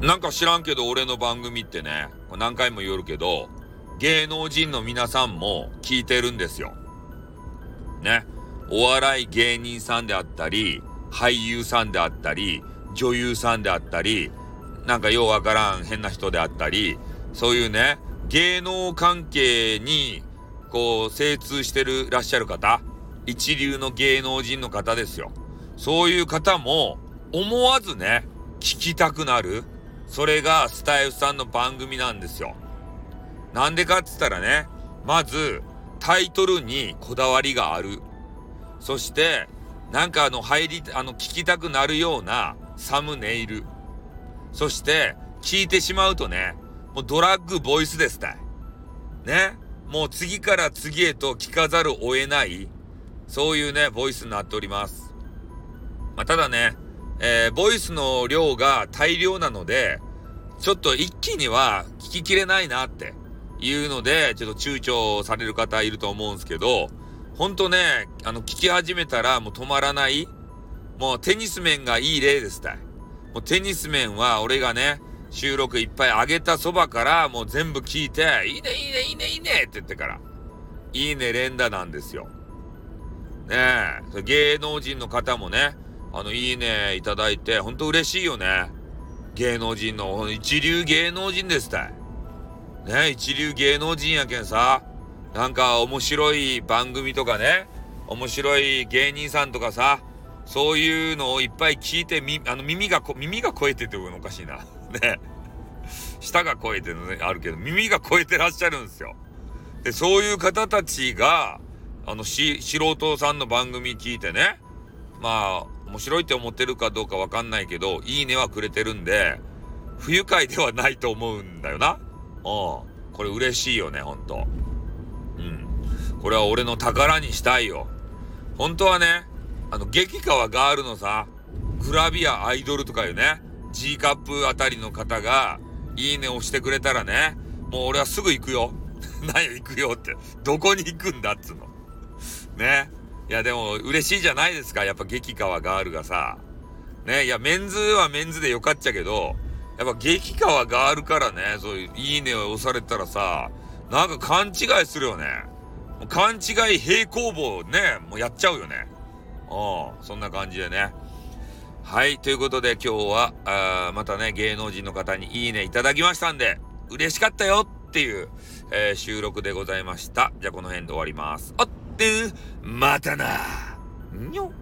なんか知らんけど俺の番組ってね、何回も言おるけど、芸能人の皆さんも聞いてるんですよ。ね。お笑い芸人さんであったり、俳優さんであったり、女優さんであったり、なんかようわからん変な人であったり、そういうね、芸能関係に、こう、精通してるらっしゃる方、一流の芸能人の方ですよ。そういう方も、思わずね、聞きたくなる。それがスタイフさんの番組なんですよ。なんでかっつったらね、まず、タイトルにこだわりがある。そして、なんかあの、入り、あの、聞きたくなるようなサムネイル。そして、聞いてしまうとね、もうドラッグボイスですたい。ね。もう次から次へと聞かざるを得ない、そういうね、ボイスになっております。まあ、ただね、えー、ボイスの量が大量なので、ちょっと一気には聞ききれないなっていうので、ちょっと躊躇される方いると思うんですけど、ほんとね、あの、聞き始めたらもう止まらない、もうテニス面がいい例ですたい。もうテニス面は俺がね、収録いっぱい上げたそばからもう全部聞いて、いいねいいねいいねいいねって言ってから、いいね連打なんですよ。ねえ、芸能人の方もね、あの、いいねいただいて、ほんと嬉しいよね。芸能人の、一流芸能人ですたい。ね一流芸能人やけんさ、なんか面白い番組とかね、面白い芸人さんとかさ、そういうのをいっぱい聞いて、み、あの耳が、耳が超えてっておかしいな。ね。舌が超えてるのね、あるけど、耳が超えてらっしゃるんですよ。で、そういう方たちが、あの、し、素人さんの番組聞いてね、まあ、面白いって思ってるかどうかわかんないけど、いいねはくれてるんで、不愉快ではないと思うんだよな。うん。これ嬉しいよね、ほんと。うん。これは俺の宝にしたいよ。本当はね、あの、激川ガールのさ、グラビアアイドルとかいうね、G カップあたりの方が、いいね押してくれたらね、もう俺はすぐ行くよ。何行くよって。どこに行くんだっつうの。ね。いやでも嬉しいじゃないですか。やっぱ激川ガールがさ。ね。いやメンズはメンズでよかっちゃけど、やっぱ激川ガールからね、そういういいねを押されたらさ、なんか勘違いするよね。勘違い平行棒ね、もうやっちゃうよね。うん、そんな感じでね。はい、ということで今日は、あまたね、芸能人の方にいいねいただきましたんで、嬉しかったよっていう、えー、収録でございました。じゃあこの辺で終わります。あっまたな。にょ